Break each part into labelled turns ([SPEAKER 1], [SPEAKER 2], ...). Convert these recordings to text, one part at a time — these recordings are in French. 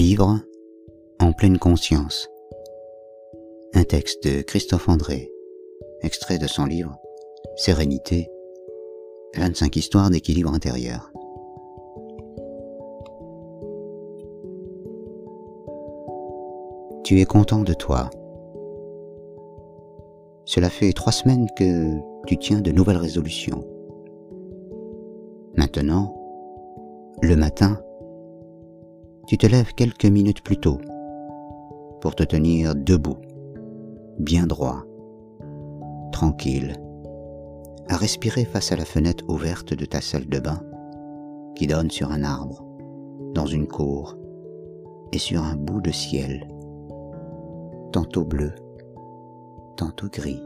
[SPEAKER 1] Livre en pleine conscience. Un texte de Christophe André, extrait de son livre Sérénité, 25 histoires d'équilibre intérieur. Tu es content de toi. Cela fait trois semaines que tu tiens de nouvelles résolutions. Maintenant, le matin, tu te lèves quelques minutes plus tôt pour te tenir debout, bien droit, tranquille, à respirer face à la fenêtre ouverte de ta salle de bain qui donne sur un arbre, dans une cour et sur un bout de ciel, tantôt bleu, tantôt gris.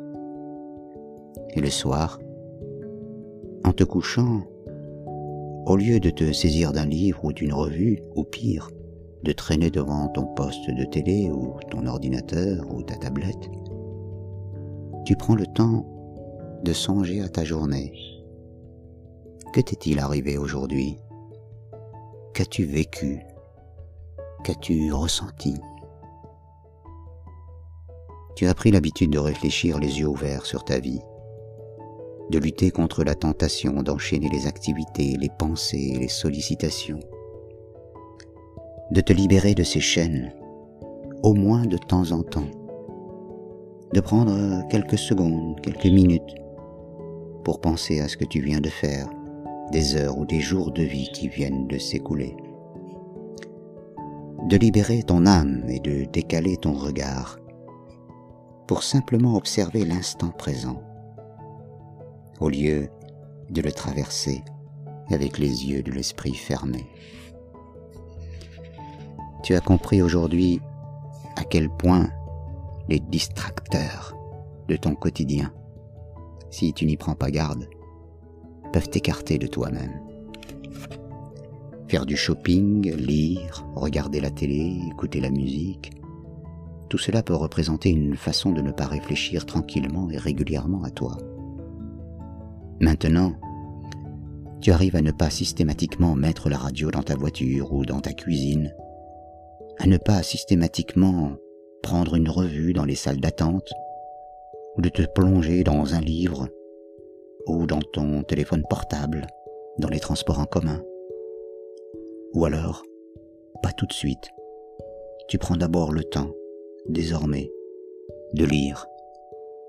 [SPEAKER 1] Et le soir, en te couchant, au lieu de te saisir d'un livre ou d'une revue, ou pire, de traîner devant ton poste de télé ou ton ordinateur ou ta tablette, tu prends le temps de songer à ta journée. Que t'est-il arrivé aujourd'hui? Qu'as-tu vécu? Qu'as-tu ressenti? Tu as pris l'habitude de réfléchir les yeux ouverts sur ta vie de lutter contre la tentation d'enchaîner les activités, les pensées, les sollicitations, de te libérer de ces chaînes, au moins de temps en temps, de prendre quelques secondes, quelques minutes pour penser à ce que tu viens de faire, des heures ou des jours de vie qui viennent de s'écouler, de libérer ton âme et de décaler ton regard pour simplement observer l'instant présent au lieu de le traverser avec les yeux de l'esprit fermés. Tu as compris aujourd'hui à quel point les distracteurs de ton quotidien, si tu n'y prends pas garde, peuvent t'écarter de toi-même. Faire du shopping, lire, regarder la télé, écouter la musique, tout cela peut représenter une façon de ne pas réfléchir tranquillement et régulièrement à toi. Maintenant, tu arrives à ne pas systématiquement mettre la radio dans ta voiture ou dans ta cuisine, à ne pas systématiquement prendre une revue dans les salles d'attente, ou de te plonger dans un livre, ou dans ton téléphone portable, dans les transports en commun. Ou alors, pas tout de suite. Tu prends d'abord le temps, désormais, de lire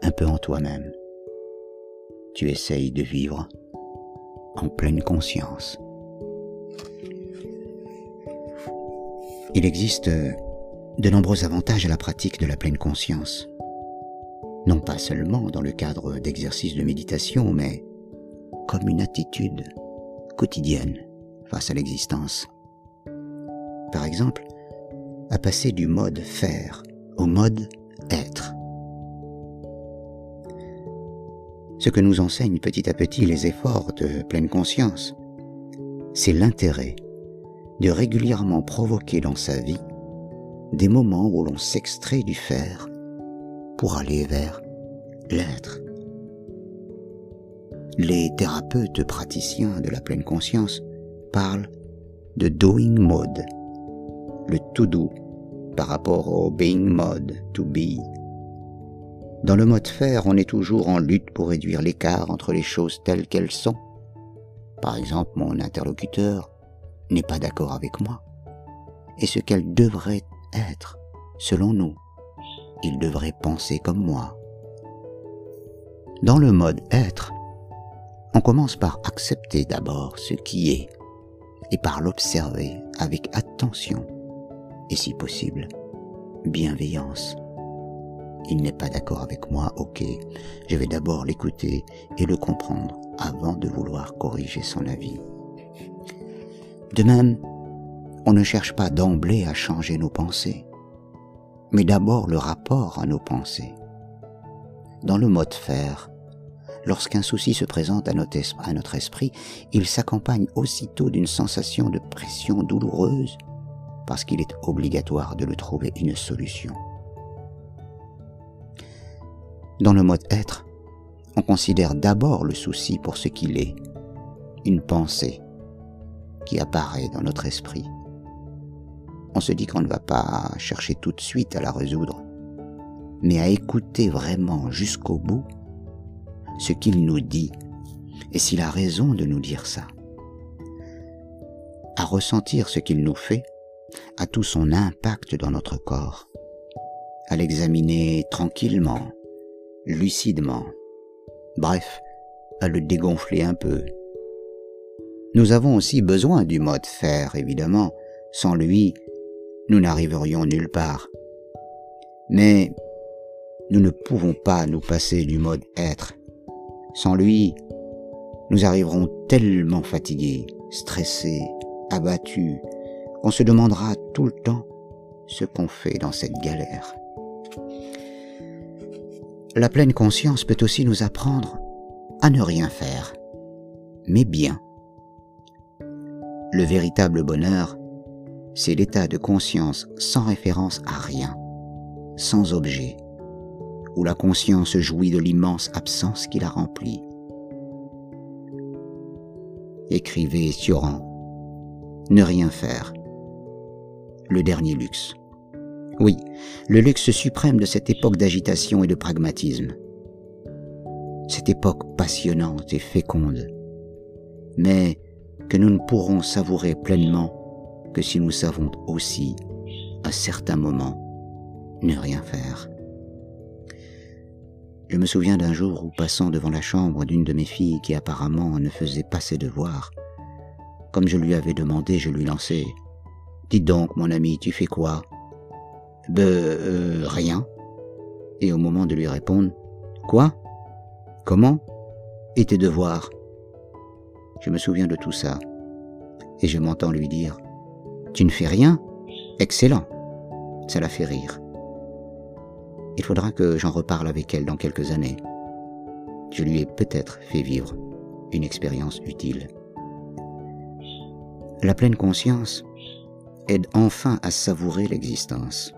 [SPEAKER 1] un peu en toi-même tu essayes de vivre en pleine conscience. Il existe de nombreux avantages à la pratique de la pleine conscience. Non pas seulement dans le cadre d'exercices de méditation, mais comme une attitude quotidienne face à l'existence. Par exemple, à passer du mode faire au mode être. Ce que nous enseignent petit à petit les efforts de pleine conscience, c'est l'intérêt de régulièrement provoquer dans sa vie des moments où l'on s'extrait du faire pour aller vers l'être. Les thérapeutes praticiens de la pleine conscience parlent de doing mode, le to do par rapport au being mode, to be, dans le mode faire, on est toujours en lutte pour réduire l'écart entre les choses telles qu'elles sont. Par exemple, mon interlocuteur n'est pas d'accord avec moi. Et ce qu'elle devrait être, selon nous, il devrait penser comme moi. Dans le mode être, on commence par accepter d'abord ce qui est et par l'observer avec attention et si possible, bienveillance il n'est pas d'accord avec moi, ok, je vais d'abord l'écouter et le comprendre avant de vouloir corriger son avis. De même, on ne cherche pas d'emblée à changer nos pensées, mais d'abord le rapport à nos pensées. Dans le mode faire, lorsqu'un souci se présente à notre, à notre esprit, il s'accompagne aussitôt d'une sensation de pression douloureuse parce qu'il est obligatoire de le trouver une solution. Dans le mode être, on considère d'abord le souci pour ce qu'il est, une pensée qui apparaît dans notre esprit. on se dit qu'on ne va pas chercher tout de suite à la résoudre, mais à écouter vraiment jusqu'au bout ce qu'il nous dit et s'il a raison de nous dire ça. À ressentir ce qu'il nous fait a tout son impact dans notre corps. À l'examiner tranquillement, lucidement. Bref, à le dégonfler un peu. Nous avons aussi besoin du mode faire, évidemment. Sans lui, nous n'arriverions nulle part. Mais nous ne pouvons pas nous passer du mode être. Sans lui, nous arriverons tellement fatigués, stressés, abattus, qu'on se demandera tout le temps ce qu'on fait dans cette galère. La pleine conscience peut aussi nous apprendre à ne rien faire, mais bien. Le véritable bonheur, c'est l'état de conscience sans référence à rien, sans objet, où la conscience jouit de l'immense absence qui la remplit. Écrivez Sioran. Ne rien faire. Le dernier luxe. Oui, le luxe suprême de cette époque d'agitation et de pragmatisme. Cette époque passionnante et féconde. Mais que nous ne pourrons savourer pleinement que si nous savons aussi, à certains moments, ne rien faire. Je me souviens d'un jour où, passant devant la chambre d'une de mes filles qui apparemment ne faisait pas ses devoirs, comme je lui avais demandé, je lui lançai Dites donc, mon ami, tu fais quoi? Ben, euh, rien. Et au moment de lui répondre Quoi? Comment? Et tes devoirs? Je me souviens de tout ça. Et je m'entends lui dire Tu ne fais rien? Excellent. Ça la fait rire. Il faudra que j'en reparle avec elle dans quelques années. Je lui ai peut-être fait vivre une expérience utile. La pleine conscience aide enfin à savourer l'existence.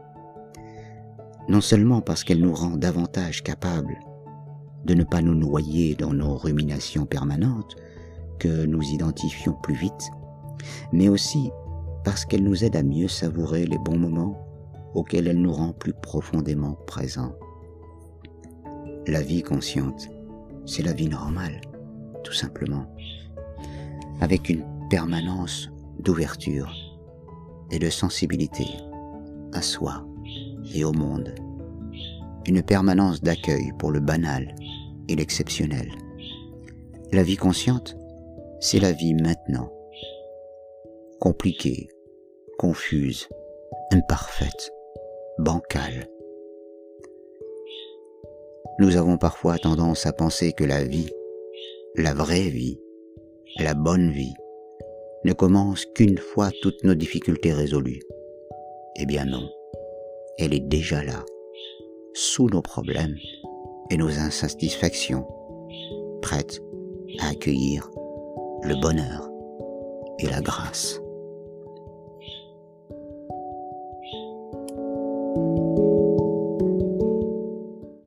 [SPEAKER 1] Non seulement parce qu'elle nous rend davantage capables de ne pas nous noyer dans nos ruminations permanentes, que nous identifions plus vite, mais aussi parce qu'elle nous aide à mieux savourer les bons moments auquel elle nous rend plus profondément présents. La vie consciente, c'est la vie normale, tout simplement, avec une permanence d'ouverture et de sensibilité à soi et au monde, une permanence d'accueil pour le banal et l'exceptionnel. La vie consciente, c'est la vie maintenant, compliquée, confuse, imparfaite, bancal. Nous avons parfois tendance à penser que la vie, la vraie vie, la bonne vie, ne commence qu'une fois toutes nos difficultés résolues. Eh bien non, elle est déjà là, sous nos problèmes et nos insatisfactions, prête à accueillir le bonheur et la grâce.